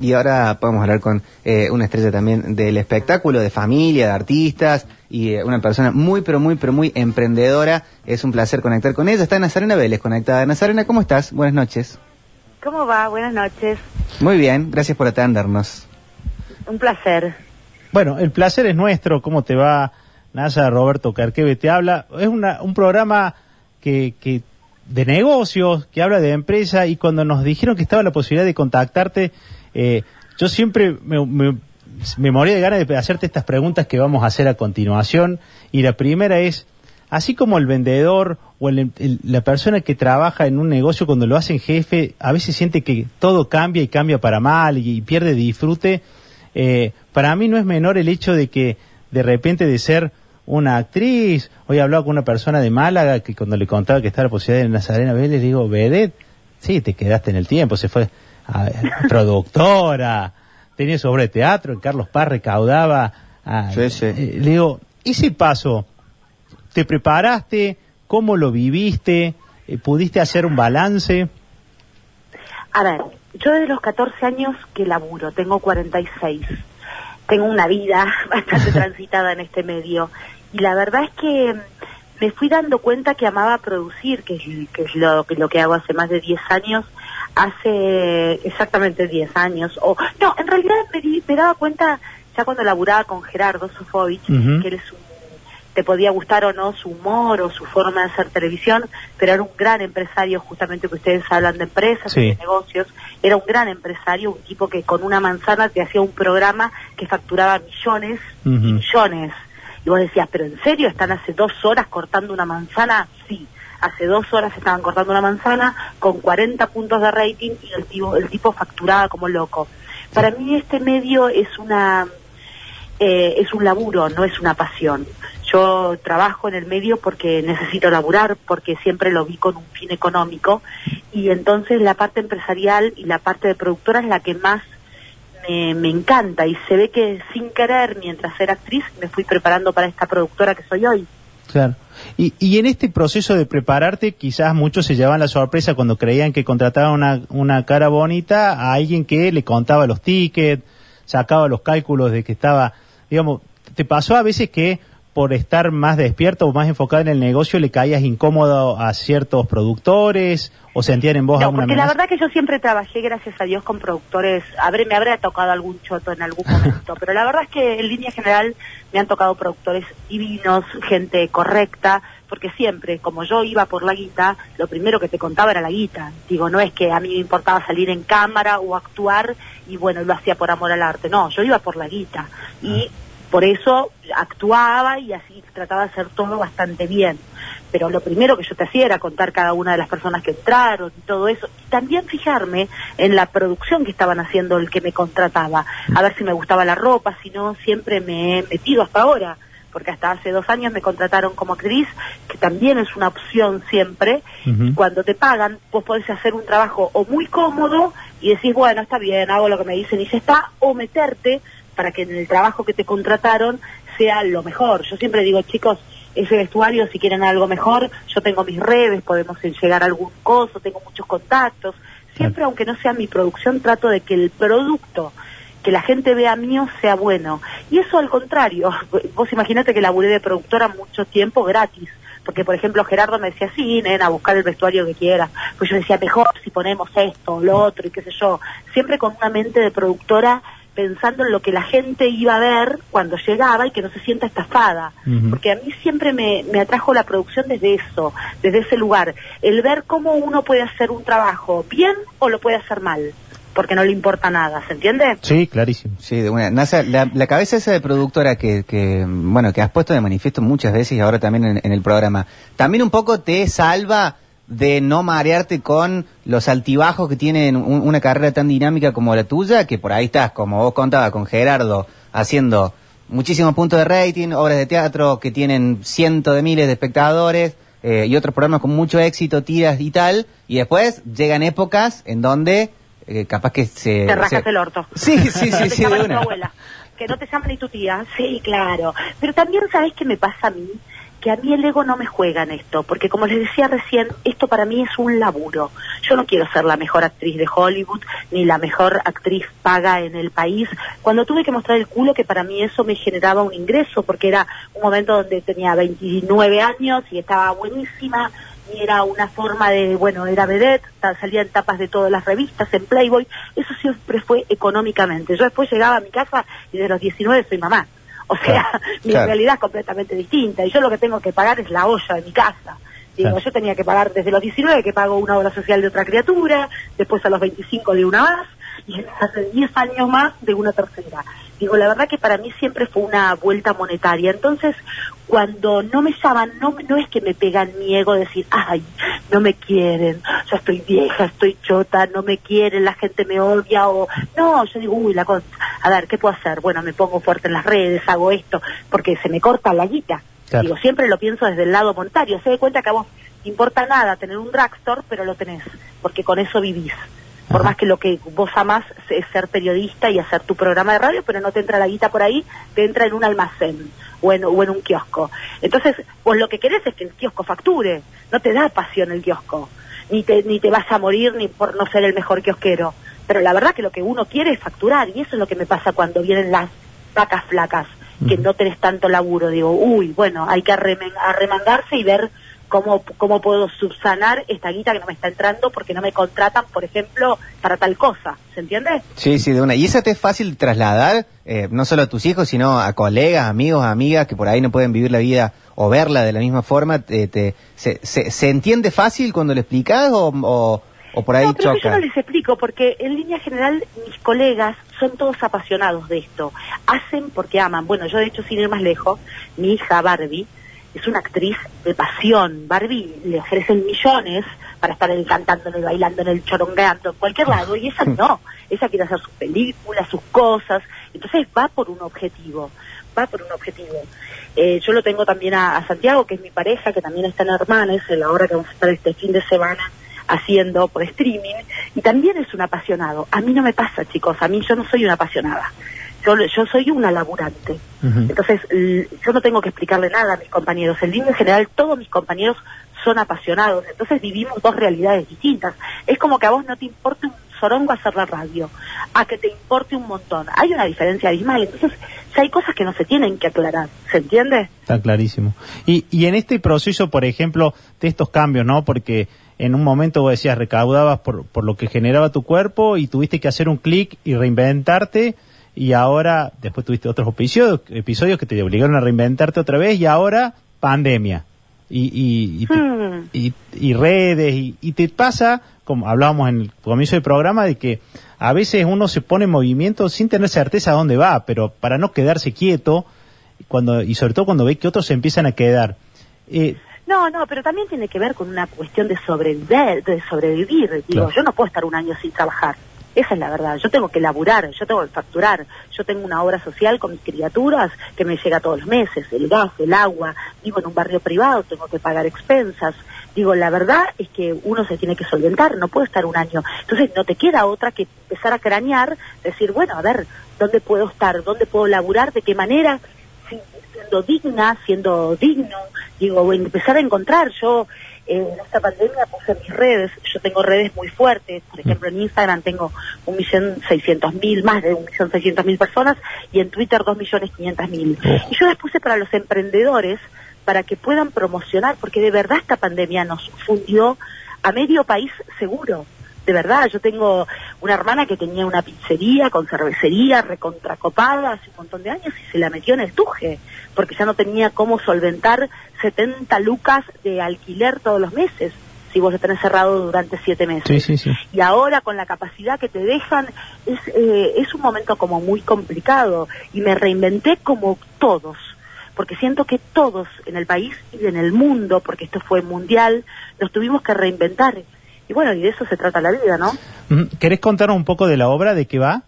y ahora podemos hablar con eh, una estrella también del espectáculo, de familia, de artistas y eh, una persona muy, pero muy, pero muy emprendedora. Es un placer conectar con ella. Está Nazarena Vélez conectada. Nazarena, ¿cómo estás? Buenas noches. ¿Cómo va? Buenas noches. Muy bien, gracias por atendernos. Un placer. Bueno, el placer es nuestro. ¿Cómo te va, Nasa? Roberto Carqueve te habla. Es una, un programa que, que de negocios, que habla de empresa y cuando nos dijeron que estaba la posibilidad de contactarte, eh, yo siempre me, me, moría de ganas de hacerte estas preguntas que vamos a hacer a continuación y la primera es, así como el vendedor o la persona que trabaja en un negocio cuando lo hacen jefe, a veces siente que todo cambia y cambia para mal y, pierde disfrute, eh, para mí no es menor el hecho de que de repente de ser una actriz. Hoy he hablado con una persona de Málaga que cuando le contaba que estaba la posibilidad de Nazarena Vélez, le digo, Vedet, sí, te quedaste en el tiempo, se fue a, productora, tenía sobre teatro, en Carlos Paz recaudaba. sí, sí. Eh, le digo, ese paso, ¿te preparaste? ¿Cómo lo viviste? Eh, ¿Pudiste hacer un balance? A ver, yo desde los 14 años que laburo, tengo 46 tengo una vida bastante transitada en este medio y la verdad es que me fui dando cuenta que amaba producir, que es, que es lo, que, lo que hago hace más de 10 años, hace exactamente 10 años, o no, en realidad me, me daba cuenta ya cuando laburaba con Gerardo Sofovich, que él es un te podía gustar o no su humor o su forma de hacer televisión, pero era un gran empresario, justamente que ustedes hablan de empresas, de negocios, era un gran empresario, un tipo que con una manzana te hacía un programa que facturaba millones y millones. Y vos decías, pero ¿en serio están hace dos horas cortando una manzana? Sí, hace dos horas estaban cortando una manzana con 40 puntos de rating y el tipo, el tipo facturaba como loco. Para mí este medio es una eh, es un laburo, no es una pasión. Yo trabajo en el medio porque necesito laburar, porque siempre lo vi con un fin económico y entonces la parte empresarial y la parte de productora es la que más me, me encanta y se ve que sin querer, mientras era actriz, me fui preparando para esta productora que soy hoy. Claro. Y, y en este proceso de prepararte, quizás muchos se llevaban la sorpresa cuando creían que contrataban una, una cara bonita a alguien que le contaba los tickets, sacaba los cálculos de que estaba, digamos, ¿te pasó a veces que por estar más despierto o más enfocado en el negocio le caías incómodo a ciertos productores o sentían en vos no, porque la verdad que yo siempre trabajé, gracias a Dios, con productores, habré, me habría tocado algún choto en algún momento, pero la verdad es que en línea general me han tocado productores divinos, gente correcta, porque siempre, como yo iba por la guita, lo primero que te contaba era la guita. Digo, no es que a mí me importaba salir en cámara o actuar y bueno, lo hacía por amor al arte, no, yo iba por la guita. Y ah. Por eso actuaba y así trataba de hacer todo bastante bien. Pero lo primero que yo te hacía era contar cada una de las personas que entraron y todo eso. Y también fijarme en la producción que estaban haciendo el que me contrataba. A ver si me gustaba la ropa, si no, siempre me he metido hasta ahora. Porque hasta hace dos años me contrataron como actriz, que también es una opción siempre. Cuando te pagan, vos podés hacer un trabajo o muy cómodo y decís, bueno, está bien, hago lo que me dicen y se está, o meterte para que en el trabajo que te contrataron sea lo mejor. Yo siempre digo, chicos, ese vestuario, si quieren algo mejor, yo tengo mis redes, podemos llegar a algún coso, tengo muchos contactos. Siempre, aunque no sea mi producción, trato de que el producto que la gente vea mío sea bueno. Y eso al contrario, vos imaginate que laburé de productora mucho tiempo gratis. Porque, por ejemplo, Gerardo me decía, sí, nena, buscar el vestuario que quieras. Pues yo decía, mejor si ponemos esto lo otro y qué sé yo. Siempre con una mente de productora pensando en lo que la gente iba a ver cuando llegaba y que no se sienta estafada. Porque a mí siempre me, me, atrajo la producción desde eso, desde ese lugar. El ver cómo uno puede hacer un trabajo bien o lo puede hacer mal. Porque no le importa nada, ¿se entiende? Sí, clarísimo. Sí, de una. Nasa, la, la, cabeza esa de productora que, que, bueno, que has puesto de manifiesto muchas veces y ahora también en, en el programa, también un poco te salva de no marearte con los altibajos que tienen una carrera tan dinámica como la tuya, que por ahí estás, como vos contabas, con Gerardo, haciendo muchísimos puntos de rating, obras de teatro que tienen cientos de miles de espectadores eh, y otros programas con mucho éxito, tiras y tal, y después llegan épocas en donde eh, capaz que se... Te rajas el orto. Sí, sí, sí, sí, Que no te llaman ni tu tía, sí, claro. Pero también, ¿sabes qué me pasa a mí? Que a mí el ego no me juega en esto, porque como les decía recién, esto para mí es un laburo. Yo no quiero ser la mejor actriz de Hollywood, ni la mejor actriz paga en el país. Cuando tuve que mostrar el culo, que para mí eso me generaba un ingreso, porque era un momento donde tenía 29 años y estaba buenísima, y era una forma de, bueno, era vedette, salía en tapas de todas las revistas, en Playboy, eso siempre fue económicamente. Yo después llegaba a mi casa y de los 19 soy mamá. O sea, mi realidad es completamente distinta y yo lo que tengo que pagar es la olla de mi casa. Digo, yo tenía que pagar desde los 19 que pago una obra social de otra criatura, después a los 25 de una más y hace 10 años más de una tercera. Digo, la verdad que para mí siempre fue una vuelta monetaria. Entonces, cuando no me llaman, no, no es que me pegan mi ego decir, ay, no me quieren, ya estoy vieja, estoy chota, no me quieren, la gente me odia, o no, yo digo, uy, la cosa, a ver, ¿qué puedo hacer? Bueno, me pongo fuerte en las redes, hago esto, porque se me corta la guita. Digo, siempre lo pienso desde el lado monetario. Se da cuenta que a vos importa nada tener un drugstore, pero lo tenés, porque con eso vivís por más que lo que vos amás es ser periodista y hacer tu programa de radio, pero no te entra la guita por ahí, te entra en un almacén o en, o en un kiosco. Entonces, vos lo que querés es que el kiosco facture, no te da pasión el kiosco, ni te, ni te vas a morir ni por no ser el mejor kiosquero. Pero la verdad que lo que uno quiere es facturar, y eso es lo que me pasa cuando vienen las vacas flacas, que no tenés tanto laburo. Digo, uy, bueno, hay que arremangarse y ver cómo, cómo puedo subsanar esta guita que no me está entrando porque no me contratan, por ejemplo, para tal cosa. ¿Se entiende? Sí, sí, de una. ¿Y eso te es fácil trasladar, eh, no solo a tus hijos, sino a colegas, amigos, amigas que por ahí no pueden vivir la vida o verla de la misma forma? Te, se, se, entiende fácil cuando le explicas o, o, por ahí no, pero Yo no les explico porque en línea general mis colegas son todos apasionados de esto. Hacen porque aman. Bueno, yo de hecho sin ir más lejos, mi hija Barbie es una actriz de pasión. Barbie le ofrecen millones para estar en, cantando, en bailando, en el chorongueando, en cualquier lado, y esa no. Esa quiere hacer sus películas, sus cosas. Entonces va por un objetivo, va por un objetivo. Eh, yo lo tengo también a, Santiago, que es mi pareja, que también está en Hermanes, en la hora que vamos a estar este fin de semana haciendo por streaming, y también es un apasionado. A mí no me pasa, chicos, a mí yo no soy una apasionada yo, soy una laburante. Entonces, yo no tengo que explicarle nada a mis compañeros. En línea general, todos mis compañeros son apasionados. Entonces, vivimos dos realidades distintas. Es como que a vos no te importe un sorongo hacer la radio, a que te importe un montón. Hay una diferencia abismal. Entonces, ya hay cosas que no se tienen que aclarar. ¿Se entiende? Está clarísimo. Y, y en este proceso, por ejemplo, de estos cambios, ¿no? Porque en un momento vos decías, recaudabas por, por lo que generaba tu cuerpo y tuviste que hacer un clic y reinventarte y ahora, después tuviste otros episodios, episodios que te obligaron a reinventarte otra vez y ahora pandemia. Y, y, y, hmm. redes, y, te pasa, como hablábamos en el comienzo del programa, de que a veces uno se pone en movimiento sin tener certeza a dónde va, pero para no quedarse quieto, cuando y sobre todo cuando ve que otros se empiezan a quedar. Eh, no, no, pero también tiene que ver con una cuestión de sobrevivir. De sobrevivir. Digo, yo no puedo estar un año sin trabajar. Esa es la verdad. Yo tengo que laburar, yo tengo que facturar. Yo tengo una obra social con mis criaturas que me llega todos los meses. El gas, el agua. Vivo en un barrio privado, tengo que pagar expensas. Digo, la verdad es que uno se tiene que solventar, no puede estar un año. Entonces no te queda otra que empezar a cranear, decir, bueno, a ver, ¿dónde puedo estar? ¿Dónde puedo laburar? ¿De qué manera? Siendo digna, siendo digno, digo, empezar a encontrar. Yo en esta pandemia puse mis redes, yo tengo redes muy fuertes, por ejemplo en Instagram tengo un millón seiscientos mil, más de un millón seiscientos mil personas, y en Twitter dos millones quinientas mil. Y yo las puse para los emprendedores, para que puedan promocionar, porque de verdad esta pandemia nos fundió a medio país seguro. De verdad, yo tengo una hermana que tenía una pizzería con cervecería recontracopada hace un montón de años y se la metió en el tuje, porque ya no tenía cómo solventar 70 lucas de alquiler todos los meses si vos tenés cerrado durante siete meses. Y ahora con la capacidad que te dejan, es, eh, es un momento como muy complicado. Y me reinventé como todos, porque siento que todos en el país y en el mundo, porque esto fue mundial, nos tuvimos que reinventar. Y bueno, y de eso se trata la vida, ¿no? ¿Querés contarnos un poco de la obra, de qué va?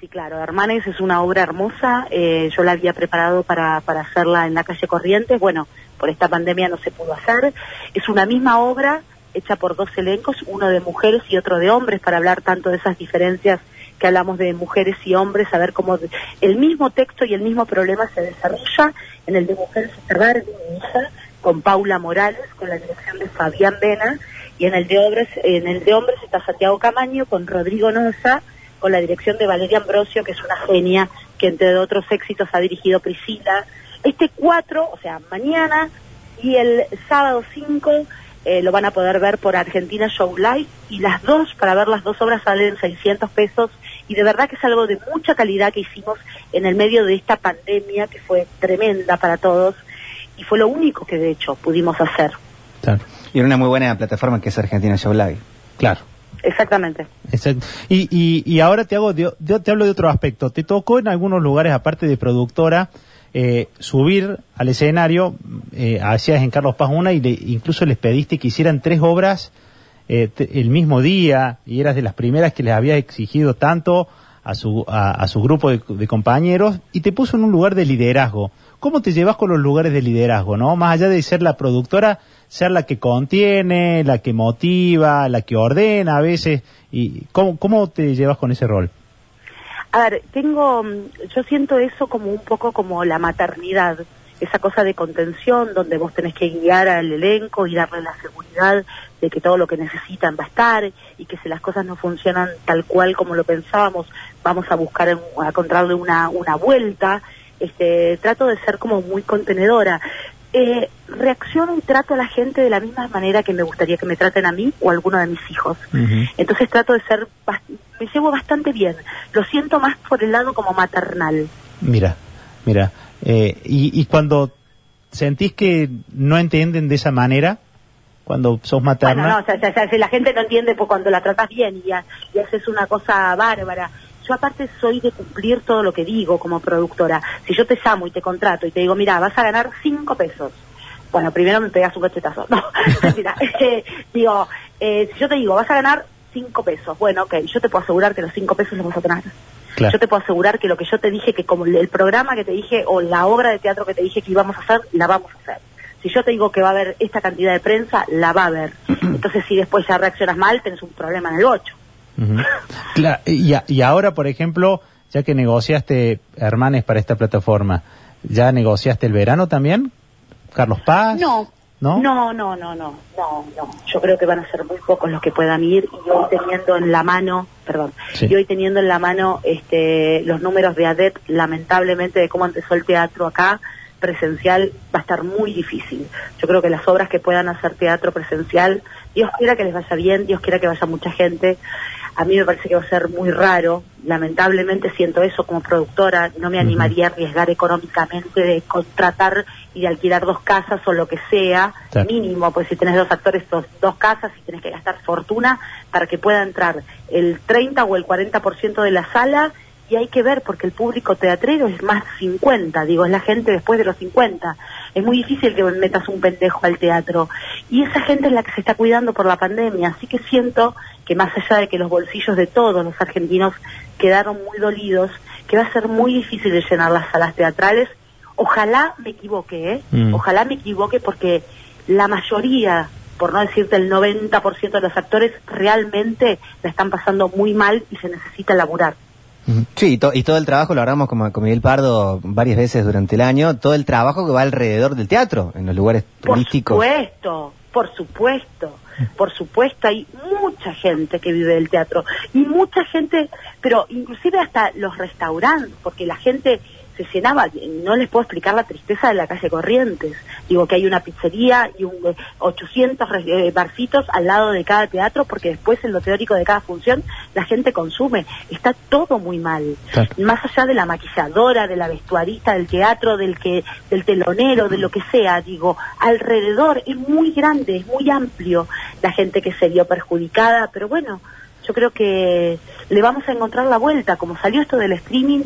Sí, claro, Hermanes es una obra hermosa, eh, yo la había preparado para, para hacerla en la calle Corrientes, bueno, por esta pandemia no se pudo hacer, es una misma obra hecha por dos elencos, uno de mujeres y otro de hombres, para hablar tanto de esas diferencias que hablamos de mujeres y hombres, a ver cómo el mismo texto y el mismo problema se desarrolla en el de Mujeres Observar mi hija, con Paula Morales, con la dirección de Fabián Vena, y en el de hombres, en el de hombres está Santiago Camaño, con Rodrigo Noza, con la dirección de Valeria Ambrosio, que es una genia, que entre otros éxitos ha dirigido Priscila. Este 4, o sea, mañana, y el sábado 5 eh, lo van a poder ver por Argentina Show Live y las dos, para ver las dos obras salen 600 pesos y de verdad que es algo de mucha calidad que hicimos en el medio de esta pandemia que fue tremenda para todos y fue lo único que de hecho pudimos hacer. Y era una muy buena plataforma que es Argentina Show Live. Claro. Exactamente. Exacto. Y, y, y ahora te hago, yo te hablo de otro aspecto. Te tocó en algunos lugares, aparte de productora, eh, subir al escenario, eh, hacías en Carlos Paz una y incluso les pediste que hicieran tres obras eh, el mismo día y eras de las primeras que les había exigido tanto a su, a, su grupo de, compañeros y te puso en un lugar de liderazgo. ¿Cómo te llevas con los lugares de liderazgo, no? Más allá de ser la productora, ser la que contiene, la que motiva, la que ordena a veces. y ¿Cómo, cómo te llevas con ese rol? A ver, tengo, mm, yo siento eso como un poco como la maternidad, esa cosa de contención donde vos tenés que guiar al elenco y darle la seguridad de que todo lo que necesitan va a estar y que si las cosas no funcionan tal cual como lo pensábamos, vamos a buscar, a encontrarle una, una vuelta. Este, trato de ser como muy contenedora. Eh, reacciono y trato a la gente de la misma manera que me gustaría que me traten a mí o a alguno de mis hijos. Entonces trato de ser, me llevo bastante bien. Lo siento más por el lado como maternal. Mira, mira. Eh, y, y cuando sentís que no entienden de esa manera, cuando sos materna. Bueno, no, o sea, si la gente no entiende pues cuando la tratas bien y, y haces una cosa bárbara. Yo aparte soy de cumplir todo lo que digo como productora. Si yo te llamo y te contrato y te digo, mira, vas a ganar cinco pesos. Bueno, primero me pegas un cachetazo. No, mira, eh, digo, eh, si yo te digo, vas a ganar cinco pesos. Bueno, ok, yo te puedo asegurar que los cinco pesos los vas a tener. Yo te puedo asegurar que lo que yo te dije, que como el programa que te dije o la obra de teatro que te dije que íbamos a hacer, la vamos a hacer. Si yo te digo que va a haber esta cantidad de prensa, la va a haber. Entonces, si después ya reaccionas mal, tenés un problema en el 8 y, ahora, por ejemplo, ya que negociaste Hermanes para esta plataforma, ¿ya negociaste el verano también? ¿Carlos Paz? No. ¿No? No, no, no, no, no, Yo creo que van a ser muy pocos los que puedan ir y hoy teniendo en la mano, perdón, y hoy teniendo en la mano este, los números de ADET, lamentablemente, de cómo empezó el teatro acá, presencial va a estar muy difícil. Yo creo que las obras que puedan hacer teatro presencial, Dios quiera que les vaya bien, Dios quiera que vaya mucha gente. A mí me parece que va a ser muy raro. Lamentablemente siento eso como productora. No me animaría a arriesgar económicamente de contratar y de alquilar dos casas o lo que sea, mínimo, pues si tenés dos actores, dos, dos casas y tenés que gastar fortuna para que pueda entrar el 30 o el 40% de la sala y hay que ver porque el público teatrero es más 50, digo, es la gente después de los 50. Es muy difícil que metas un pendejo al teatro. Y esa gente es la que se está cuidando por la pandemia, así que siento que más allá de que los bolsillos de todos los argentinos quedaron muy dolidos, que va a ser muy difícil de llenar las salas teatrales. Ojalá me equivoque, ¿eh? Mm. Ojalá me equivoque porque la mayoría por no decirte el 90% de los actores, realmente la están pasando muy mal y se necesita laburar. Sí, y, todo el trabajo lo hablamos como con Miguel Pardo varias veces durante el año, todo el trabajo que va alrededor del teatro, en los lugares turísticos. Por supuesto, por supuesto, por supuesto, hay mucha gente que vive del teatro y mucha gente, pero inclusive hasta los restaurantes, porque la gente se llenaba, no les puedo explicar la tristeza de la calle Corrientes. Digo que hay una pizzería y un 800 eh, eh, barcitos al lado de cada teatro porque después en lo teórico de cada función la gente consume. Está todo muy mal. Más allá de la maquilladora, de la vestuarista del teatro, del que del telonero, de lo que sea, digo, alrededor es muy grande, es muy amplio la gente que se vio perjudicada, pero bueno, yo creo que le vamos a encontrar la vuelta. Como salió esto del streaming,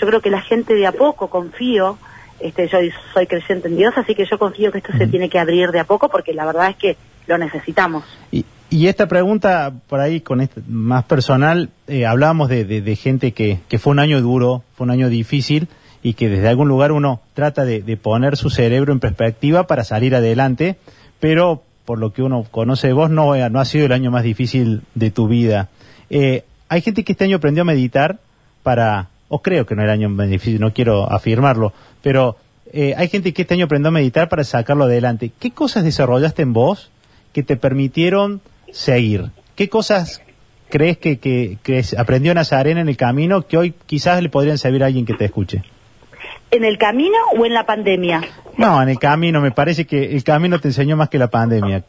yo creo que la gente de a poco, confío, este, yo soy creyente en Dios, así que yo confío que esto se tiene que abrir de a poco porque la verdad es que lo necesitamos. Y, y esta pregunta, por ahí, con este, más personal, eh, hablábamos de, de, gente que, que, fue un año duro, fue un año difícil y que desde algún lugar uno trata de, de, poner su cerebro en perspectiva para salir adelante, pero por lo que uno conoce de vos, no, no ha sido el año más difícil de tu vida. Eh, hay gente que este año aprendió a meditar para, o creo que no era año difícil, no quiero afirmarlo, pero eh, hay gente que este año aprendió a meditar para sacarlo adelante. ¿Qué cosas desarrollaste en vos que te permitieron seguir? ¿Qué cosas crees que, que, que aprendió Nazarena en el camino que hoy quizás le podrían servir a alguien que te escuche? ¿En el camino o en la pandemia? No, en el camino, me parece que el camino te enseñó más que la pandemia.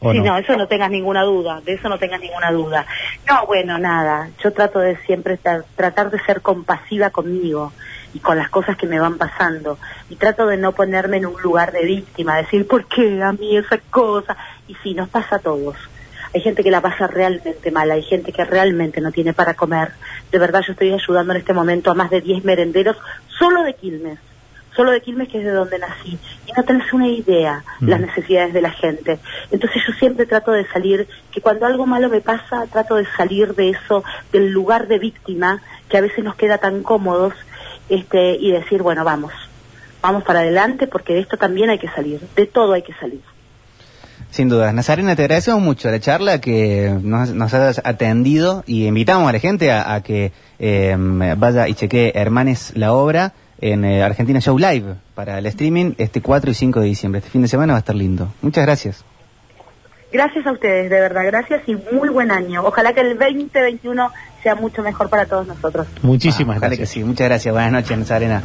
¿O Sí, no? eso no tengas ninguna duda, de eso no tengas ninguna duda. No, bueno, nada, yo trato de siempre tra- tratar de ser compasiva conmigo y con las cosas que me van pasando y trato de no ponerme en un lugar de víctima, decir, ¿por qué a mí esa cosa? Y sí, nos pasa a todos. Hay gente que la pasa realmente mal, hay gente que realmente no tiene para comer. De verdad, yo estoy ayudando en este momento a más de 10 merenderos solo de Quilmes solo de Quilmes, que es de donde nací, y no tenés una idea Mm. las necesidades de la gente. Entonces yo siempre trato de salir, que cuando algo malo me pasa, trato de salir de eso, del lugar de víctima, que a veces nos queda tan cómodos, este, y decir, bueno, vamos, vamos para adelante, porque de esto también hay que salir, de todo hay que salir. Sin duda. Nazarena, te agradecemos mucho la charla que nos, nos has atendido y invitamos a la gente a, a que eh, vaya y chequee Hermanes la obra en eh, Argentina Show Live para el streaming este 4 y 5 de diciembre. Este fin de semana va a estar lindo. Muchas gracias. Gracias a ustedes, de verdad, gracias y muy buen año. Ojalá que el 2021 sea mucho mejor para todos nosotros. Muchísimas Ah, ojalá gracias. que sí. Muchas gracias. Buenas noches, Nazarena.